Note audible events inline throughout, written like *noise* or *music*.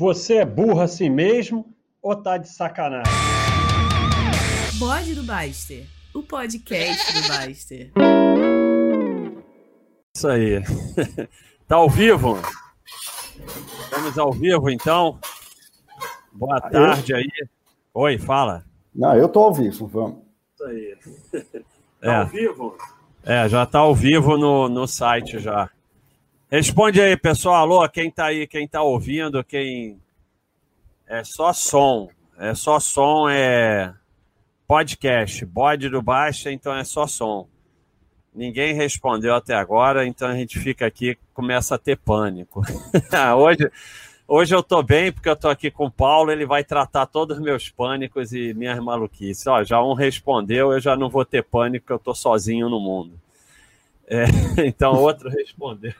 Você é burro assim mesmo ou tá de sacanagem? Bode do Baster, o podcast do Baster. Isso aí. *laughs* tá ao vivo? Estamos ao vivo, então. Boa tarde aí. Oi, fala. Não, eu tô ao vivo, vamos. Isso aí. Tá é. ao vivo? É, já tá ao vivo no, no site já. Responde aí, pessoal. Alô, quem tá aí, quem tá ouvindo, quem. É só som. É só som, é podcast. Bode do Baixa, então é só som. Ninguém respondeu até agora, então a gente fica aqui, começa a ter pânico. *laughs* hoje, hoje eu tô bem, porque eu tô aqui com o Paulo, ele vai tratar todos os meus pânicos e minhas maluquices. Ó, já um respondeu, eu já não vou ter pânico, eu tô sozinho no mundo. É, *laughs* então, outro respondeu.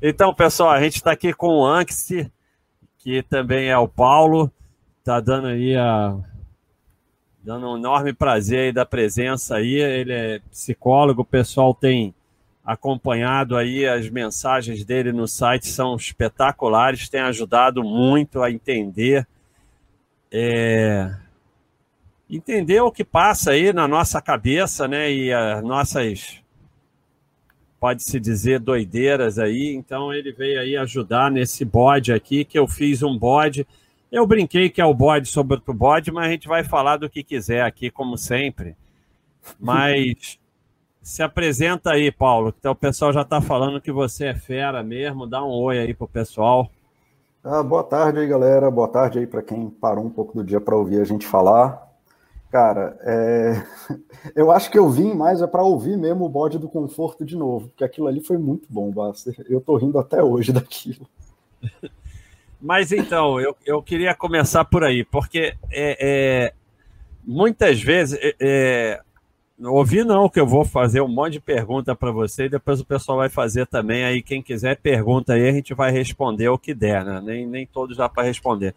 Então, pessoal, a gente está aqui com o Anxi, que também é o Paulo, está dando aí a dando um enorme prazer aí da presença aí. Ele é psicólogo, o pessoal tem acompanhado aí as mensagens dele no site, são espetaculares, tem ajudado muito a entender é, entender o que passa aí na nossa cabeça, né? E as nossas pode-se dizer, doideiras aí. Então ele veio aí ajudar nesse bode aqui, que eu fiz um bode. Eu brinquei que é o bode sobre outro bode, mas a gente vai falar do que quiser aqui, como sempre. Mas *laughs* se apresenta aí, Paulo, então o pessoal já está falando que você é fera mesmo. Dá um oi aí pro pessoal. Ah, boa tarde aí, galera. Boa tarde aí para quem parou um pouco do dia para ouvir a gente falar. Cara, é... *laughs* eu acho que eu vim mais é para ouvir mesmo o bode do conforto de novo, porque aquilo ali foi muito bom, Baster. Eu tô rindo até hoje *laughs* daquilo. Mas então, eu, eu queria começar por aí, porque é, é muitas vezes. É, é, não, que eu vou fazer um monte de pergunta para você e depois o pessoal vai fazer também. Aí, quem quiser pergunta aí, a gente vai responder o que der, né? Nem, nem todos dá para responder.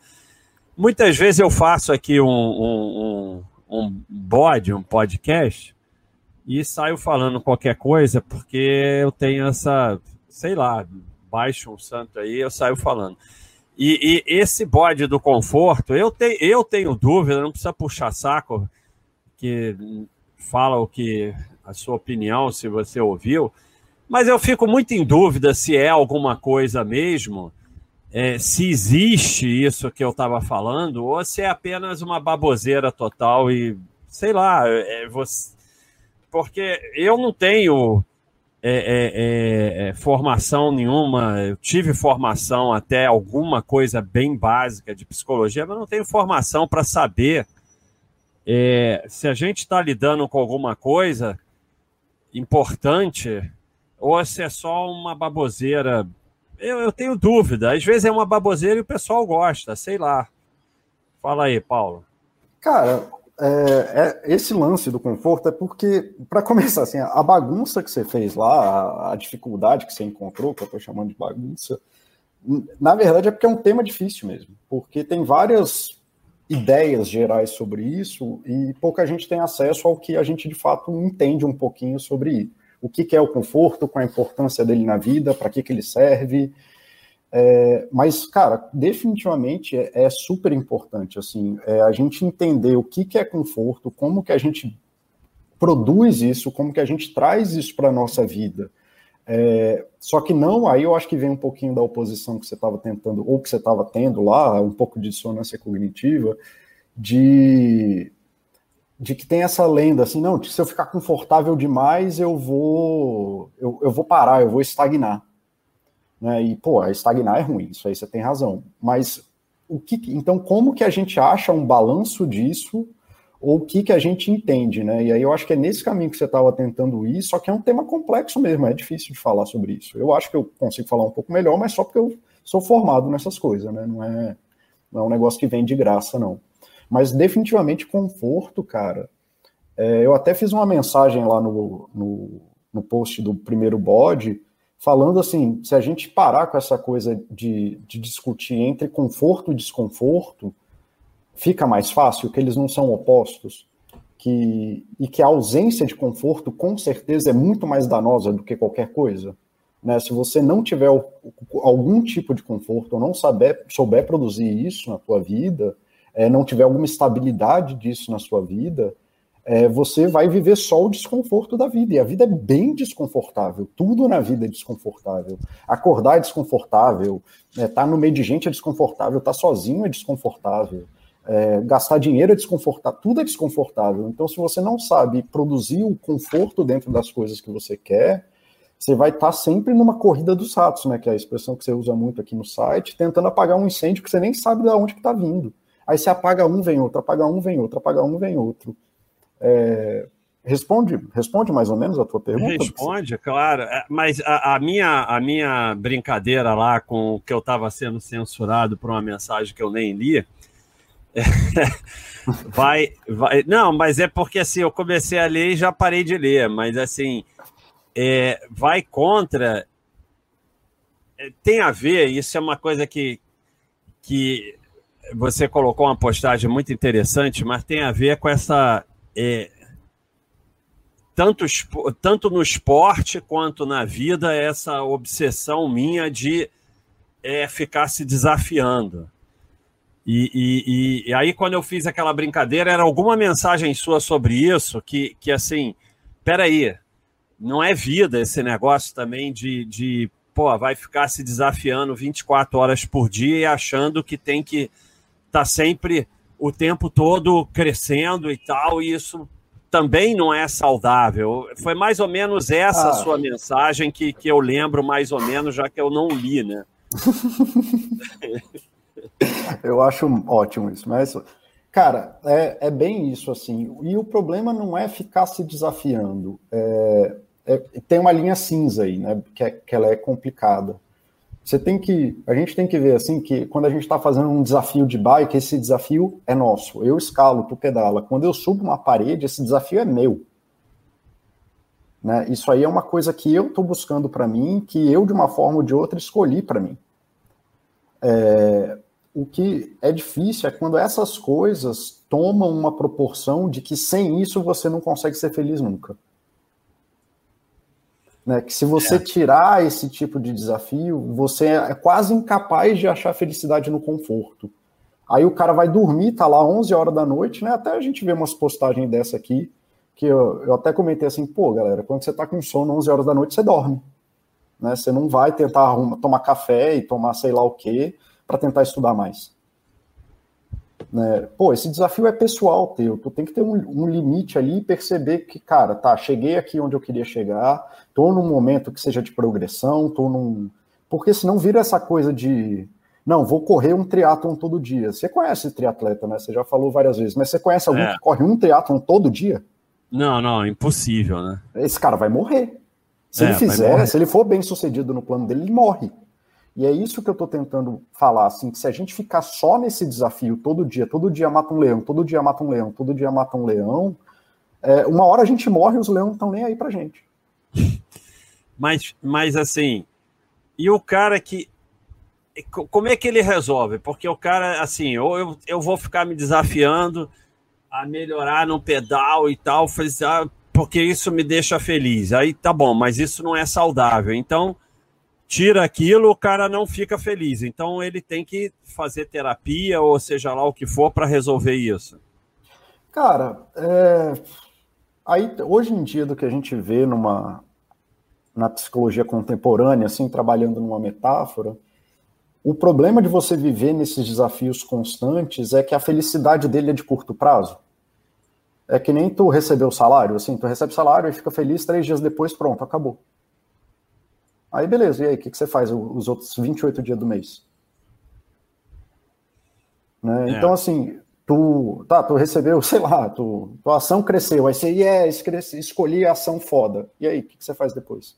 Muitas vezes eu faço aqui um, um, um bode, um podcast, e saio falando qualquer coisa, porque eu tenho essa, sei lá, baixo um santo aí, eu saio falando. E, e, esse bode do conforto, eu, te, eu tenho dúvida, não precisa puxar saco, que fala o que a sua opinião, se você ouviu, mas eu fico muito em dúvida se é alguma coisa mesmo é, se existe isso que eu estava falando ou se é apenas uma baboseira total e sei lá, é, você... porque eu não tenho é, é, é, é, formação nenhuma, eu tive formação até alguma coisa bem básica de psicologia, mas não tenho formação para saber se a gente está lidando com alguma coisa importante ou se é só uma baboseira eu, eu tenho dúvida. Às vezes é uma baboseira e o pessoal gosta, sei lá. Fala aí, Paulo. Cara, é, é, esse lance do conforto é porque, para começar, assim, a bagunça que você fez lá, a, a dificuldade que você encontrou, que eu estou chamando de bagunça, na verdade é porque é um tema difícil mesmo, porque tem várias ideias gerais sobre isso e pouca gente tem acesso ao que a gente de fato entende um pouquinho sobre o que, que é o conforto, qual a importância dele na vida, para que, que ele serve. É, mas, cara, definitivamente é, é super importante assim, é a gente entender o que, que é conforto, como que a gente produz isso, como que a gente traz isso para a nossa vida. É, só que não, aí eu acho que vem um pouquinho da oposição que você estava tentando, ou que você estava tendo lá, um pouco de dissonância cognitiva, de de que tem essa lenda assim, não, se eu ficar confortável demais, eu vou eu, eu vou parar, eu vou estagnar. Né? E, pô, estagnar é ruim, isso aí você tem razão. Mas o que então como que a gente acha um balanço disso ou o que que a gente entende, né? E aí eu acho que é nesse caminho que você estava tentando ir, só que é um tema complexo mesmo, é difícil de falar sobre isso. Eu acho que eu consigo falar um pouco melhor, mas só porque eu sou formado nessas coisas, né? Não é, não é um negócio que vem de graça, não. Mas definitivamente conforto, cara. É, eu até fiz uma mensagem lá no, no, no post do primeiro bode, falando assim: se a gente parar com essa coisa de, de discutir entre conforto e desconforto, fica mais fácil, que eles não são opostos. Que, e que a ausência de conforto, com certeza, é muito mais danosa do que qualquer coisa. Né? Se você não tiver algum tipo de conforto ou não saber, souber produzir isso na tua vida, é, não tiver alguma estabilidade disso na sua vida, é, você vai viver só o desconforto da vida. E a vida é bem desconfortável. Tudo na vida é desconfortável. Acordar é desconfortável. Estar é, tá no meio de gente é desconfortável. Estar tá sozinho é desconfortável. É, gastar dinheiro é desconfortável. Tudo é desconfortável. Então, se você não sabe produzir o conforto dentro das coisas que você quer, você vai estar tá sempre numa corrida dos ratos, né? Que é a expressão que você usa muito aqui no site, tentando apagar um incêndio que você nem sabe de onde está vindo. Aí você apaga um, vem outro, apaga um, vem outro, apaga um, vem outro. É, responde, responde mais ou menos a tua pergunta? Responde, claro. É, mas a, a, minha, a minha brincadeira lá com o que eu estava sendo censurado por uma mensagem que eu nem li. É, *laughs* vai, vai. Não, mas é porque assim, eu comecei a ler e já parei de ler, mas assim, é, vai contra. É, tem a ver, isso é uma coisa que, que você colocou uma postagem muito interessante, mas tem a ver com essa é, tanto, tanto no esporte quanto na vida, essa obsessão minha de é, ficar se desafiando. E, e, e, aí, quando eu fiz aquela brincadeira, era alguma mensagem sua sobre isso, que, que assim, peraí, não é vida esse negócio também de, de, pô, vai ficar se desafiando 24 horas por dia e achando que tem que estar tá sempre o tempo todo crescendo e tal, e isso também não é saudável. Foi mais ou menos essa ah. sua mensagem que, que eu lembro mais ou menos, já que eu não li, né? *laughs* eu acho ótimo isso, mas, cara, é, é bem isso, assim, e o problema não é ficar se desafiando, é, é, tem uma linha cinza aí, né, que, é, que ela é complicada. Você tem que, a gente tem que ver assim que quando a gente está fazendo um desafio de bike, esse desafio é nosso. Eu escalo, tu pedala. Quando eu subo uma parede, esse desafio é meu. Né? Isso aí é uma coisa que eu estou buscando para mim, que eu de uma forma ou de outra escolhi para mim. É, o que é difícil é quando essas coisas tomam uma proporção de que sem isso você não consegue ser feliz nunca. Né? Que se você é. tirar esse tipo de desafio, você é quase incapaz de achar felicidade no conforto. Aí o cara vai dormir, tá lá 11 horas da noite, né? Até a gente vê umas postagens dessa aqui, que eu, eu até comentei assim, pô, galera, quando você tá com sono 11 horas da noite, você dorme. Né? Você não vai tentar arrumar, tomar café e tomar sei lá o quê para tentar estudar mais. Né? Pô, esse desafio é pessoal teu, tu tem que ter um, um, limite ali e perceber que, cara, tá, cheguei aqui onde eu queria chegar, tô num momento que seja de progressão, tô num... Porque senão vira essa coisa de, não, vou correr um triatlon todo dia. Você conhece triatleta, né? Você já falou várias vezes, mas você conhece alguém é. que corre um triatlon todo dia? Não, não, impossível, né? Esse cara vai morrer. Se é, ele fizer, se ele for bem sucedido no plano dele, ele morre. E é isso que eu estou tentando falar, assim, que se a gente ficar só nesse desafio todo dia, todo dia mata um leão, todo dia mata um leão, todo dia mata um leão, é, uma hora a gente morre e os leões estão nem aí pra gente. *laughs* Mas, mas assim, e o cara que. Como é que ele resolve? Porque o cara, assim, ou eu, eu vou ficar me desafiando a melhorar no pedal e tal, ah, porque isso me deixa feliz. Aí tá bom, mas isso não é saudável. Então tira aquilo, o cara não fica feliz. Então ele tem que fazer terapia ou seja lá o que for para resolver isso. Cara, é... aí hoje em dia do que a gente vê numa na psicologia contemporânea, assim, trabalhando numa metáfora, o problema de você viver nesses desafios constantes é que a felicidade dele é de curto prazo. É que nem tu recebeu o salário, assim, tu recebe salário e fica feliz três dias depois, pronto, acabou. Aí beleza, e aí, o que, que você faz os outros 28 dias do mês? Né? É. Então, assim, tu, tá, tu recebeu, *laughs* sei lá, tu, tua ação cresceu, aí você, yes, escolhi a ação foda. E aí, o que, que você faz depois?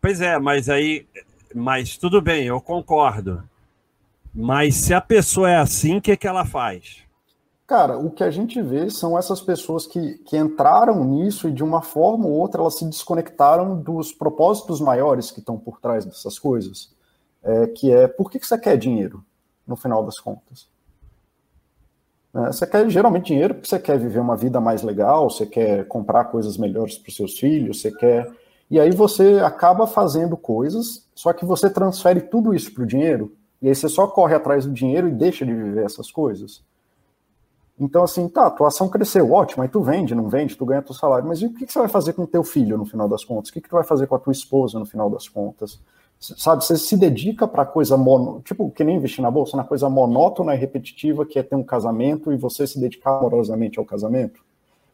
Pois é, mas aí, mas tudo bem, eu concordo. Mas se a pessoa é assim, o que, que ela faz? Cara, o que a gente vê são essas pessoas que, que entraram nisso e de uma forma ou outra elas se desconectaram dos propósitos maiores que estão por trás dessas coisas. É, que é, por que, que você quer dinheiro, no final das contas? É, você quer geralmente dinheiro porque você quer viver uma vida mais legal, você quer comprar coisas melhores para os seus filhos, você quer E aí você acaba fazendo coisas, só que você transfere tudo isso para o dinheiro, e aí você só corre atrás do dinheiro e deixa de viver essas coisas. Então, assim, tá, tua ação cresceu, ótimo, aí tu vende, não vende, tu ganha teu salário, mas e o que, que você vai fazer com o teu filho no final das contas? O que, que tu vai fazer com a tua esposa no final das contas? Sabe, você se dedica para coisa mono, tipo, que nem investir na bolsa, na coisa monótona e repetitiva que é ter um casamento e você se dedicar amorosamente ao casamento.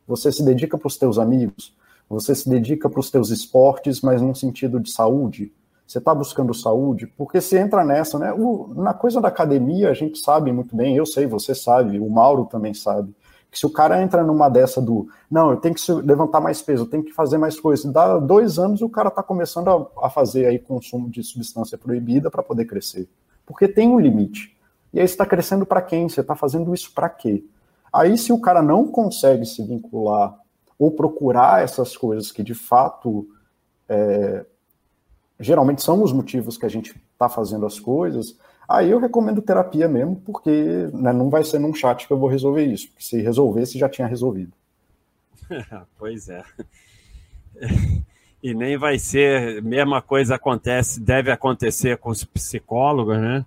Você se dedica para os teus amigos, você se dedica para os teus esportes, mas num sentido de saúde. Você está buscando saúde, porque você entra nessa, né? O, na coisa da academia, a gente sabe muito bem, eu sei, você sabe, o Mauro também sabe, que se o cara entra numa dessa do, não, eu tenho que levantar mais peso, eu tenho que fazer mais coisas, dá dois anos o cara está começando a, a, fazer aí consumo de substância proibida para poder crescer. Porque tem um limite. E aí você está crescendo para quem? Você está fazendo isso para quê? Aí, se o cara não consegue se vincular ou procurar essas coisas que de fato é, geralmente são os motivos que a gente está fazendo as coisas, aí eu recomendo terapia mesmo, porque né, não vai ser num chat que eu vou resolver isso. Se resolvesse, já tinha resolvido. *laughs* pois é. *laughs* E nem vai ser, mesma coisa acontece, deve acontecer com os psicólogos, né?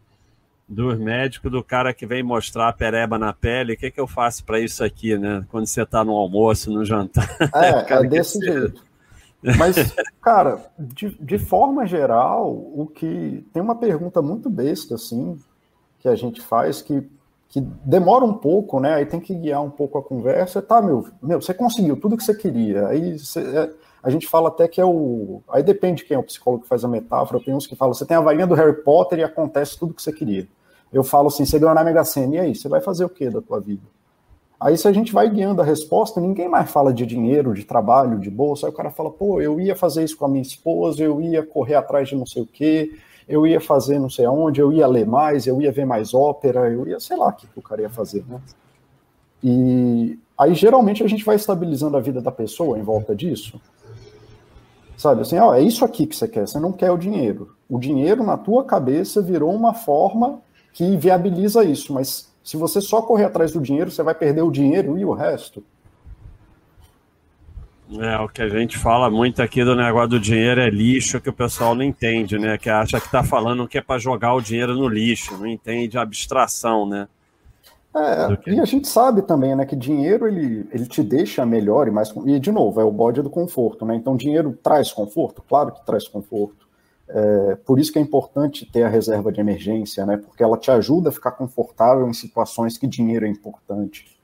Dos médicos, do cara que vem mostrar a pereba na pele, o que, que eu faço para isso aqui, né? Quando você está no almoço, no jantar. *laughs* É, é desse jeito. Mas, cara, de, de forma geral, o que. Tem uma pergunta muito besta, assim, que a gente faz, que, que demora um pouco, né? Aí tem que guiar um pouco a conversa. Tá, meu, meu, você conseguiu tudo que você queria. Aí você, é, a gente fala até que é o. Aí depende de quem é o psicólogo que faz a metáfora. Tem uns que falam, você tem a varinha do Harry Potter e acontece tudo que você queria. Eu falo assim, você ganhou na Mega Sena, e aí, você vai fazer o que da tua vida? Aí, se a gente vai guiando a resposta, ninguém mais fala de dinheiro, de trabalho, de bolsa. Aí o cara fala, pô, eu ia fazer isso com a minha esposa, eu ia correr atrás de não sei o quê, eu ia fazer não sei aonde, eu ia ler mais, eu ia ver mais ópera, eu ia, sei lá o que, que o cara ia fazer, né? E aí, geralmente, a gente vai estabilizando a vida da pessoa em volta disso. Sabe, assim, ó, é isso aqui que você quer, você não quer o dinheiro. O dinheiro, na tua cabeça, virou uma forma que viabiliza isso, mas se você só correr atrás do dinheiro, você vai perder o dinheiro e o resto. É, o que a gente fala muito aqui do negócio do dinheiro é lixo, que o pessoal não entende, né? Que acha que tá falando que é para jogar o dinheiro no lixo, não entende a abstração, né? É, que... e a gente sabe também, né, que dinheiro ele, ele te deixa melhor e mais. E, de novo, é o bode do conforto, né? Então, dinheiro traz conforto? Claro que traz conforto. É, por isso que é importante ter a reserva de emergência, né? Porque ela te ajuda a ficar confortável em situações que dinheiro é importante.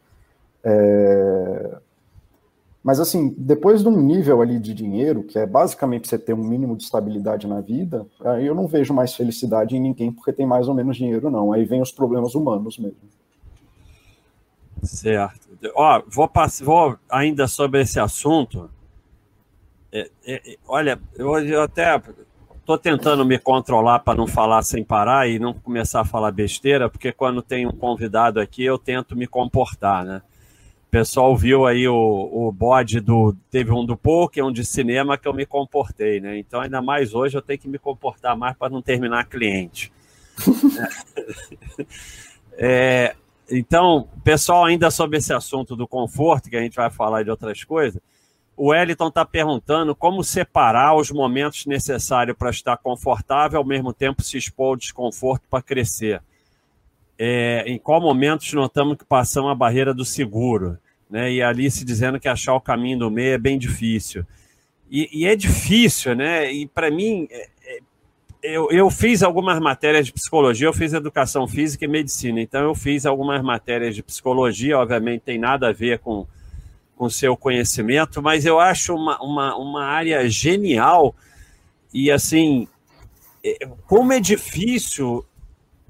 É... Mas assim, depois de um nível ali de dinheiro, que é basicamente você ter um mínimo de estabilidade na vida, aí eu não vejo mais felicidade em ninguém porque tem mais ou menos dinheiro, não. Aí vem os problemas humanos mesmo. Certo. Ó, vou, passar, vou ainda sobre esse assunto. É, é, olha, eu, eu até Estou tentando me controlar para não falar sem parar e não começar a falar besteira, porque quando tem um convidado aqui eu tento me comportar, né? O pessoal viu aí o, o bode do. Teve um do poker, um de cinema que eu me comportei, né? Então, ainda mais hoje eu tenho que me comportar mais para não terminar cliente. *laughs* é, então, pessoal, ainda sobre esse assunto do conforto, que a gente vai falar de outras coisas, o Wellington está perguntando como separar os momentos necessários para estar confortável, ao mesmo tempo se expor ao desconforto para crescer. É, em qual momentos notamos que passamos a barreira do seguro? Né? E ali se dizendo que achar o caminho do meio é bem difícil. E, e é difícil, né? E para mim, é, é, eu, eu fiz algumas matérias de psicologia, eu fiz educação física e medicina, então eu fiz algumas matérias de psicologia, obviamente tem nada a ver com com seu conhecimento, mas eu acho uma, uma, uma área genial e assim é, como é difícil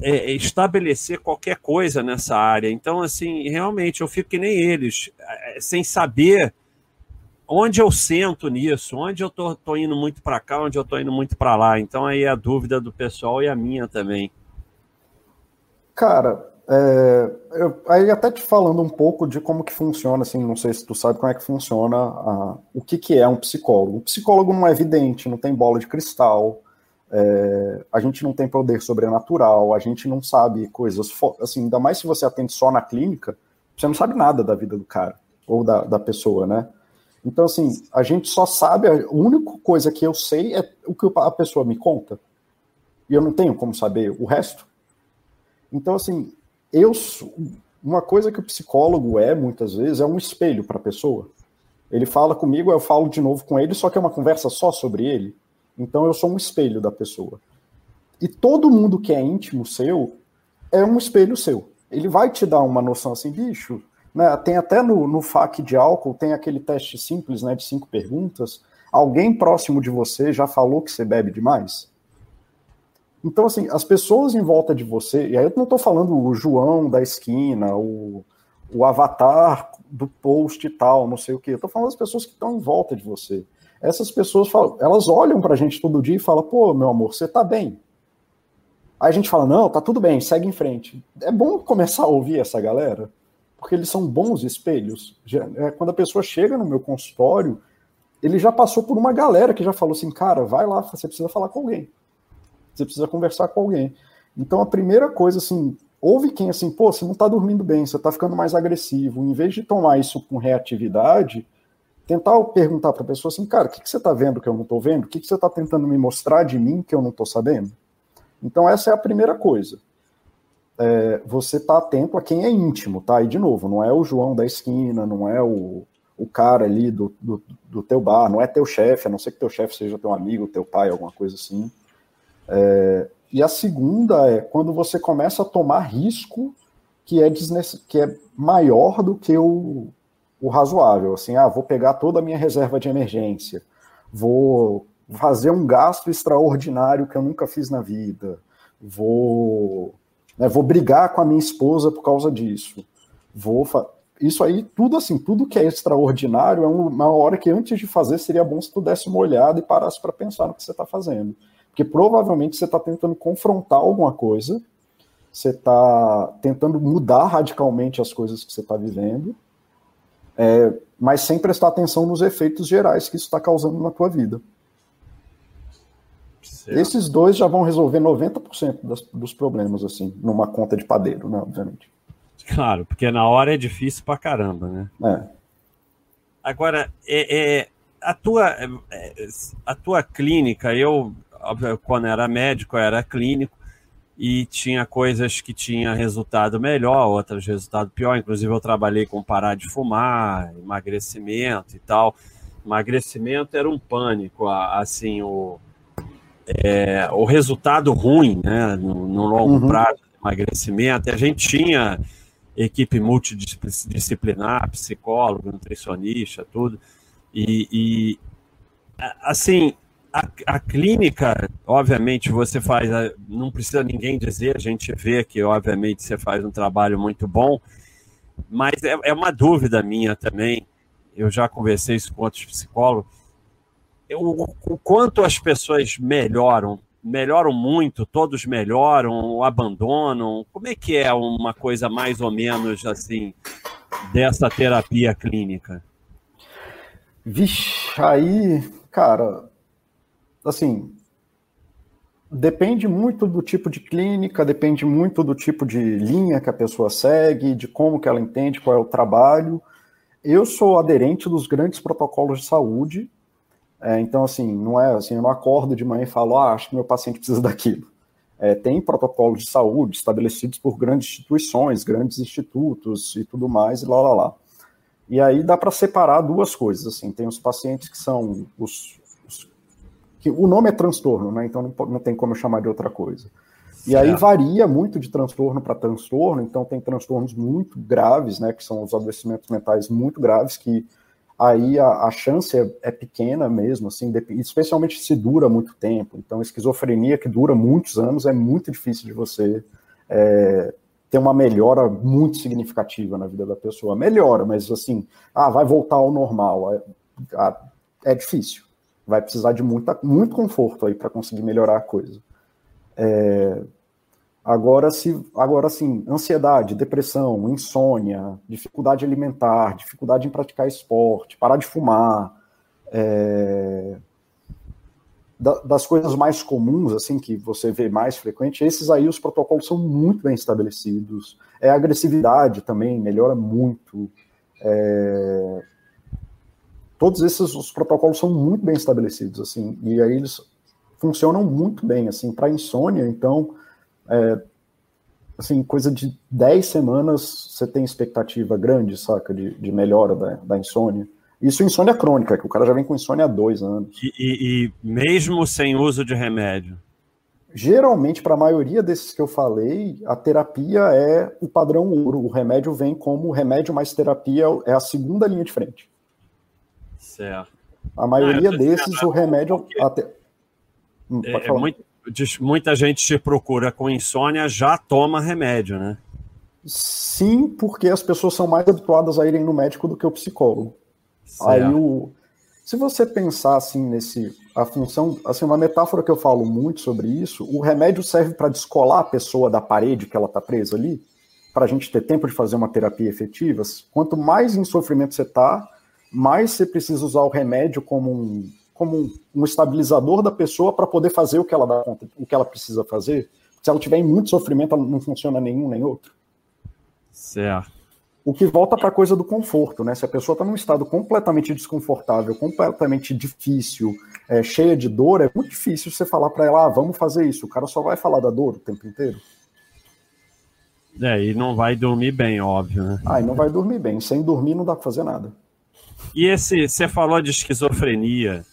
é, estabelecer qualquer coisa nessa área. Então, assim, realmente eu fico que nem eles, é, sem saber onde eu sento nisso, onde eu tô, tô indo muito para cá, onde eu tô indo muito para lá. Então, aí é a dúvida do pessoal e a minha também. Cara, é, eu, aí até te falando um pouco de como que funciona, assim, não sei se tu sabe como é que funciona a, o que, que é um psicólogo. O psicólogo não é evidente, não tem bola de cristal, é, a gente não tem poder sobrenatural, a gente não sabe coisas, assim, ainda mais se você atende só na clínica, você não sabe nada da vida do cara, ou da, da pessoa, né? Então, assim, a gente só sabe, a única coisa que eu sei é o que a pessoa me conta. E eu não tenho como saber o resto. Então, assim, eu uma coisa que o psicólogo é, muitas vezes, é um espelho para a pessoa. Ele fala comigo, eu falo de novo com ele, só que é uma conversa só sobre ele. Então eu sou um espelho da pessoa. E todo mundo que é íntimo seu é um espelho seu. Ele vai te dar uma noção assim, bicho. Né? Tem até no, no FAQ de álcool, tem aquele teste simples né, de cinco perguntas. Alguém próximo de você já falou que você bebe demais? Então, assim, as pessoas em volta de você, e aí eu não estou falando o João da esquina, o, o avatar do post e tal, não sei o quê. Eu estou falando das pessoas que estão em volta de você. Essas pessoas, falam, elas olham para a gente todo dia e falam, pô, meu amor, você está bem. Aí a gente fala, não, tá tudo bem, segue em frente. É bom começar a ouvir essa galera, porque eles são bons espelhos. É, quando a pessoa chega no meu consultório, ele já passou por uma galera que já falou assim, cara, vai lá, você precisa falar com alguém. Você precisa conversar com alguém. Então a primeira coisa, assim, ouve quem assim, pô, você não está dormindo bem, você está ficando mais agressivo. Em vez de tomar isso com reatividade, tentar perguntar para a pessoa assim, cara, o que, que você está vendo que eu não estou vendo? O que, que você está tentando me mostrar de mim que eu não estou sabendo? Então essa é a primeira coisa. É, você está atento a quem é íntimo, tá? E de novo, não é o João da esquina, não é o, o cara ali do, do, do teu bar, não é teu chefe, a não ser que teu chefe seja teu amigo, teu pai, alguma coisa assim. É, e a segunda é quando você começa a tomar risco que é, que é maior do que o, o razoável. Assim, ah, vou pegar toda a minha reserva de emergência, vou fazer um gasto extraordinário que eu nunca fiz na vida, vou, né, vou brigar com a minha esposa por causa disso, vou isso aí, tudo assim, tudo que é extraordinário é uma hora que antes de fazer seria bom se tu desse uma olhada e parasse para pensar no que você está fazendo. Porque provavelmente você está tentando confrontar alguma coisa, você está tentando mudar radicalmente as coisas que você está vivendo, é, mas sem prestar atenção nos efeitos gerais que isso está causando na tua vida. Certo. Esses dois já vão resolver 90% das, dos problemas, assim, numa conta de padeiro, né, obviamente. Claro, porque na hora é difícil pra caramba, né? É. Agora, é, é, a, tua, é, a tua clínica, eu quando era médico, era clínico, e tinha coisas que tinha resultado melhor, outras resultado pior. Inclusive, eu trabalhei com parar de fumar, emagrecimento e tal. Emagrecimento era um pânico, assim, o, é, o resultado ruim, né, no, no longo uhum. prazo emagrecimento. A gente tinha equipe multidisciplinar, psicólogo, nutricionista, tudo. E, e assim, a, a, clínica, obviamente, você faz, não precisa ninguém dizer, a gente vê que, obviamente, você faz um trabalho muito bom, mas é, é uma dúvida minha também. Eu já conversei isso com outros psicólogos. O, o quanto as pessoas melhoram, melhoram muito, todos melhoram, abandonam. Como é que é uma coisa mais ou menos assim dessa terapia clínica? Vixe, aí, cara, assim, depende muito do tipo de clínica, depende muito do tipo de linha que a pessoa segue, de como que ela entende qual é o trabalho. Eu sou aderente dos grandes protocolos de saúde, é, então assim, não é assim, eu não acordo de manhã e falo, ah, acho que meu paciente precisa daquilo. É, tem protocolos de saúde estabelecidos por grandes instituições, grandes institutos e tudo mais, e lá, lá, lá. E aí dá para separar duas coisas, assim, tem os pacientes que são os, que o nome é transtorno, né? Então não, não tem como eu chamar de outra coisa. E aí varia muito de transtorno para transtorno, então tem transtornos muito graves, né, que são os adoecimentos mentais muito graves, que aí a, a chance é, é, pequena mesmo, assim, especialmente se dura muito tempo. Então, esquizofrenia que dura muitos anos é muito difícil de você é, ter uma melhora muito significativa na vida da pessoa. Melhora, mas assim, ah, vai voltar ao normal. É, é difícil vai precisar de muita, muito conforto aí para conseguir melhorar a coisa. É, agora, se, agora sim, ansiedade, depressão, insônia, dificuldade alimentar, dificuldade em praticar esporte, parar de fumar, é, da, das coisas mais comuns, assim, que você vê mais frequente, esses aí os protocolos são muito bem estabelecidos. É, a agressividade também melhora muito. É, todos esses os protocolos são muito bem estabelecidos, assim, e aí eles funcionam muito bem, assim, para insônia, então, é, assim, coisa de 10 semanas você tem expectativa grande, saca, de, de melhora da, da insônia. Isso insônia crônica, que o cara já vem com insônia há dois anos. E, e, e mesmo sem uso de remédio? Geralmente, para a maioria desses que eu falei, a terapia é o padrão ouro. O remédio vem como remédio mais terapia, é a segunda linha de frente. Certo. A maioria desses, o remédio. Até... Hum, é, é muito, muita gente se procura com insônia, já toma remédio, né? Sim, porque as pessoas são mais habituadas a irem no médico do que o psicólogo. Certo. Aí o. Se você pensar assim nesse a função, assim, uma metáfora que eu falo muito sobre isso, o remédio serve para descolar a pessoa da parede que ela está presa ali, para a gente ter tempo de fazer uma terapia efetiva. Quanto mais em sofrimento você está, mais você precisa usar o remédio como um, como um, um estabilizador da pessoa para poder fazer o que ela dá o que ela precisa fazer. Se ela tiver em muito sofrimento, não funciona nenhum nem outro. Certo. O que volta para a coisa do conforto, né? Se a pessoa está num estado completamente desconfortável, completamente difícil, é, cheia de dor, é muito difícil você falar para ela, ah, vamos fazer isso. O cara só vai falar da dor o tempo inteiro. É, e não vai dormir bem, óbvio, né? Ah, e não vai dormir bem. Sem dormir não dá para fazer nada. E esse, você falou de esquizofrenia.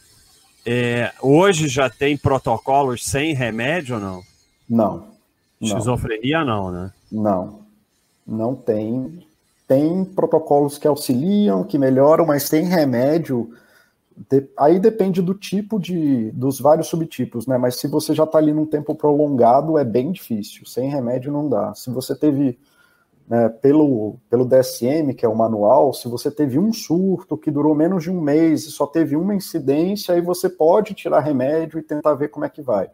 É, hoje já tem protocolos sem remédio ou não? Não. Esquizofrenia não, né? Não. Não tem tem protocolos que auxiliam, que melhoram, mas tem remédio. De, aí depende do tipo de. dos vários subtipos, né? Mas se você já está ali num tempo prolongado, é bem difícil. Sem remédio não dá. Se você teve. Né, pelo, pelo DSM, que é o manual, se você teve um surto que durou menos de um mês e só teve uma incidência, aí você pode tirar remédio e tentar ver como é que vai.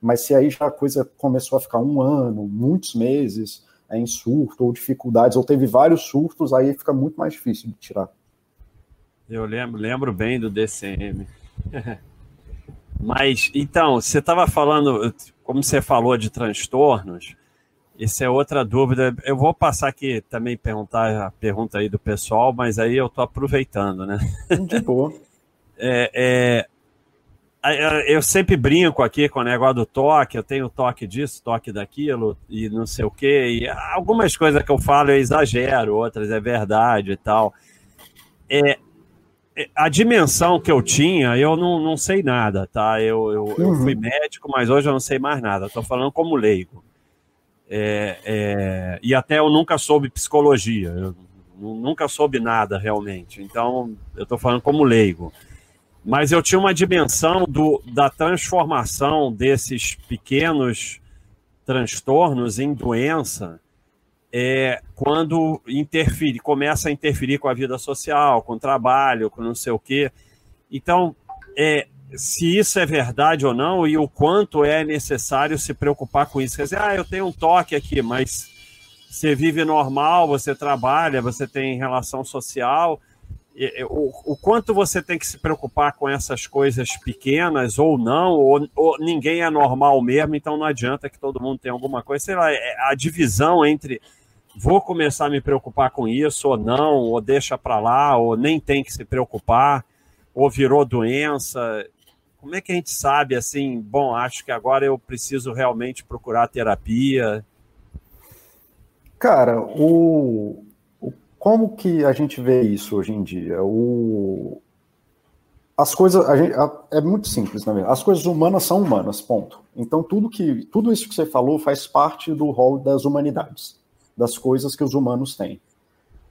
Mas se aí já a coisa começou a ficar um ano, muitos meses, é, em surto ou dificuldades, ou teve vários surtos, aí fica muito mais difícil de tirar. Eu lembro, lembro bem do DCM. *laughs* Mas, então, você estava falando, como você falou de transtornos, isso é outra dúvida. Eu vou passar aqui também perguntar a pergunta aí do pessoal, mas aí eu estou aproveitando, né? De boa. *laughs* é, é, eu sempre brinco aqui com o negócio do toque, eu tenho toque disso, toque daquilo, e não sei o quê. E algumas coisas que eu falo eu exagero, outras é verdade e tal. É, é, a dimensão que eu tinha, eu não, não sei nada, tá? Eu, eu, uhum. eu fui médico, mas hoje eu não sei mais nada. Estou falando como leigo. É, é, e até eu nunca soube psicologia, eu nunca soube nada realmente. Então, eu estou falando como leigo mas eu tinha uma dimensão do, da transformação desses pequenos transtornos em doença é, quando interfere, começa a interferir com a vida social, com o trabalho, com não sei o quê. Então, é, se isso é verdade ou não e o quanto é necessário se preocupar com isso. Quer dizer, ah, eu tenho um toque aqui, mas você vive normal, você trabalha, você tem relação social o, o, quanto você tem que se preocupar com essas coisas pequenas ou não, ou, ou, ninguém é normal mesmo, então não adianta que todo mundo tenha alguma coisa. Sei lá, é, a divisão entre vou começar a me preocupar com isso ou não, ou deixa para lá, ou nem tem que se preocupar, ou virou doença. Como é que a gente sabe assim, bom, acho que agora eu preciso realmente procurar terapia? Cara, o, como que a gente vê isso hoje em dia? O, as coisas a gente, a, é muito simples, né? As coisas humanas são humanas, ponto. Então tudo que tudo isso que você falou faz parte do rol das humanidades, das coisas que os humanos têm.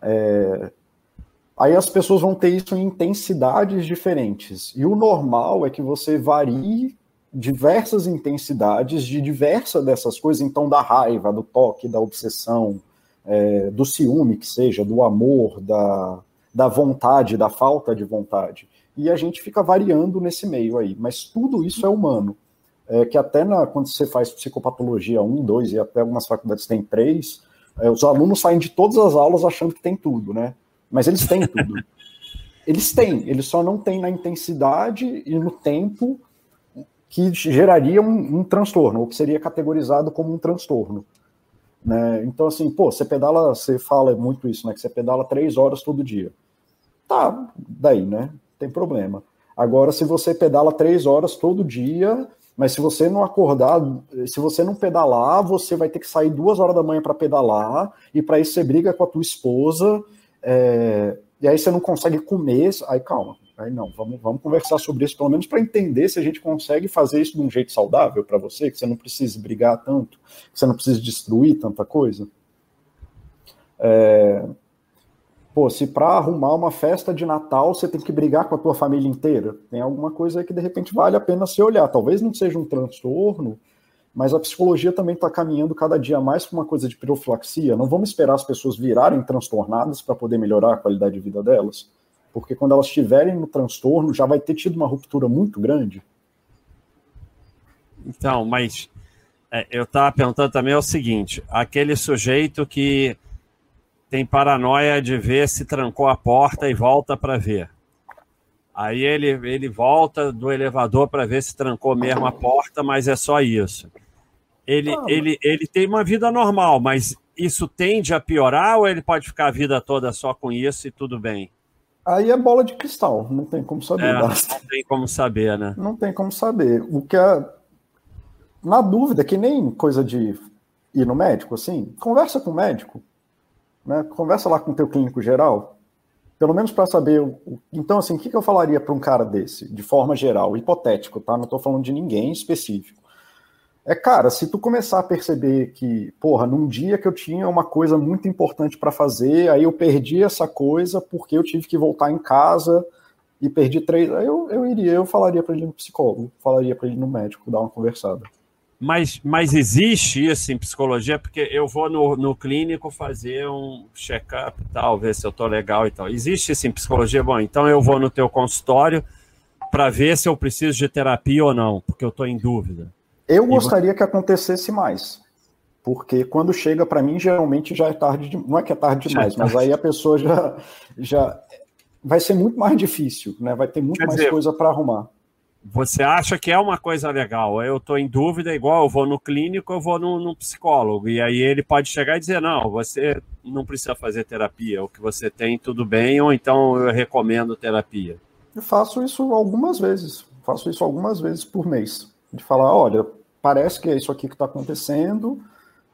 É, aí as pessoas vão ter isso em intensidades diferentes. E o normal é que você varie diversas intensidades de diversas dessas coisas, então da raiva, do toque, da obsessão, é, do ciúme, que seja, do amor, da, da vontade, da falta de vontade. E a gente fica variando nesse meio aí. Mas tudo isso é humano. É, que até na, quando você faz psicopatologia 1, 2 e até algumas faculdades têm 3, é, os alunos saem de todas as aulas achando que tem tudo, né? Mas eles têm tudo. eles têm, eles só não têm na intensidade e no tempo que geraria um, um transtorno, ou que seria categorizado como um transtorno. Né? Então, assim, pô, você pedala, você fala muito isso, né? Que você pedala três horas todo dia. Tá, daí, né? tem problema. Agora, se você pedala três horas todo dia, mas se você não acordar, se você não pedalar, você vai ter que sair duas horas da manhã para pedalar, e para isso você briga com a tua esposa, é, e aí você não consegue comer. Aí calma, aí não, vamos, vamos conversar sobre isso, pelo menos para entender se a gente consegue fazer isso de um jeito saudável para você, que você não precise brigar tanto, que você não precise destruir tanta coisa. É, pô, se para arrumar uma festa de Natal você tem que brigar com a tua família inteira, tem alguma coisa que de repente vale a pena se olhar. Talvez não seja um transtorno, mas a psicologia também está caminhando cada dia mais para uma coisa de profilaxia. Não vamos esperar as pessoas virarem transtornadas para poder melhorar a qualidade de vida delas, porque quando elas estiverem no transtorno já vai ter tido uma ruptura muito grande. Então, mas é, eu estava perguntando também é o seguinte: aquele sujeito que tem paranoia de ver se trancou a porta e volta para ver. Aí ele, ele volta do elevador para ver se trancou mesmo a porta, mas é só isso. Ele, ah, ele, ele tem uma vida normal, mas isso tende a piorar ou ele pode ficar a vida toda só com isso e tudo bem? Aí é bola de cristal, não tem como saber. É, não tem como saber, né? Não tem como saber. O que é. Na dúvida, que nem coisa de ir no médico, assim, conversa com o médico. Né? Conversa lá com o teu clínico geral, pelo menos para saber. O... Então, assim, o que, que eu falaria para um cara desse, de forma geral, hipotético, tá? Não estou falando de ninguém específico. É, cara, se tu começar a perceber que, porra, num dia que eu tinha uma coisa muito importante para fazer, aí eu perdi essa coisa porque eu tive que voltar em casa e perdi três. Aí eu, eu iria, eu falaria para ele no psicólogo, falaria para ele no médico, dar uma conversada. Mas, mas existe isso em psicologia? Porque eu vou no, no clínico fazer um check-up tal, ver se eu estou legal e tal. Existe isso em psicologia? Bom, então eu vou no teu consultório para ver se eu preciso de terapia ou não, porque eu estou em dúvida. Eu gostaria que acontecesse mais. Porque quando chega para mim, geralmente já é tarde, de... não é que é tarde demais, é mas aí a pessoa já, já vai ser muito mais difícil, né? Vai ter muito Quer mais dizer, coisa para arrumar você acha que é uma coisa legal, eu estou em dúvida, igual eu vou no clínico, eu vou no, no, psicólogo, e aí ele pode chegar e dizer, não, você não precisa fazer terapia, o que você tem tudo bem, ou então eu recomendo terapia. Eu faço isso algumas vezes, faço isso algumas vezes por mês, de falar, olha, parece que é isso aqui que está acontecendo,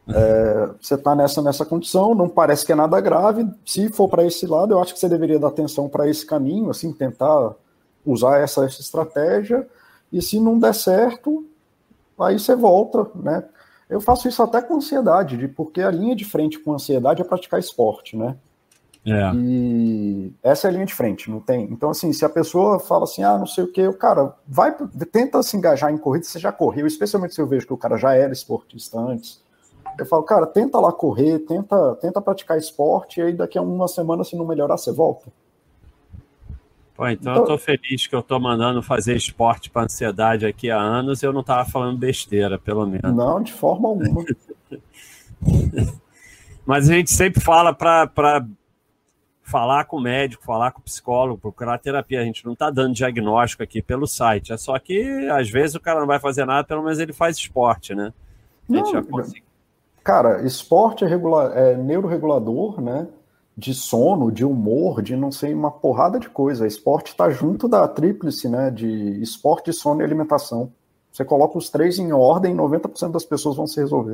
é, você está nessa, nessa condição, não parece que é nada grave, se for para esse lado, eu acho que você deveria dar atenção para esse caminho, assim, tentar usar essa, essa estratégia, e se não der certo, aí você volta, né? Eu faço isso até com ansiedade, de, porque a linha de frente com ansiedade é praticar esporte, né? É. E essa é a linha de frente, não tem. Então, assim, se a pessoa fala assim, ah, não sei o que, o cara vai, tenta se engajar em corrida, você já correu, especialmente se eu vejo que o cara já era esportista antes. Eu falo, cara, tenta lá correr, tenta, tenta praticar esporte, e aí daqui a uma semana, se não melhorar, você volta. Pô, então, então eu tô feliz que eu tô mandando fazer esporte para ansiedade aqui há anos e eu não tava falando besteira, pelo menos. Não, de forma alguma. *laughs* Mas a gente sempre fala para falar com o médico, falar com o psicólogo, procurar terapia. A gente não está dando diagnóstico aqui pelo site. É só que, às vezes, o cara não vai fazer nada, pelo menos ele faz esporte, né? A gente não, já consegue. Cara, esporte é, regular, é neuroregulador, né? de sono, de humor, de não sei, uma porrada de coisa. Esporte está junto da tríplice, né? De esporte, sono e alimentação. Você coloca os três em ordem, 90% das pessoas vão se resolver.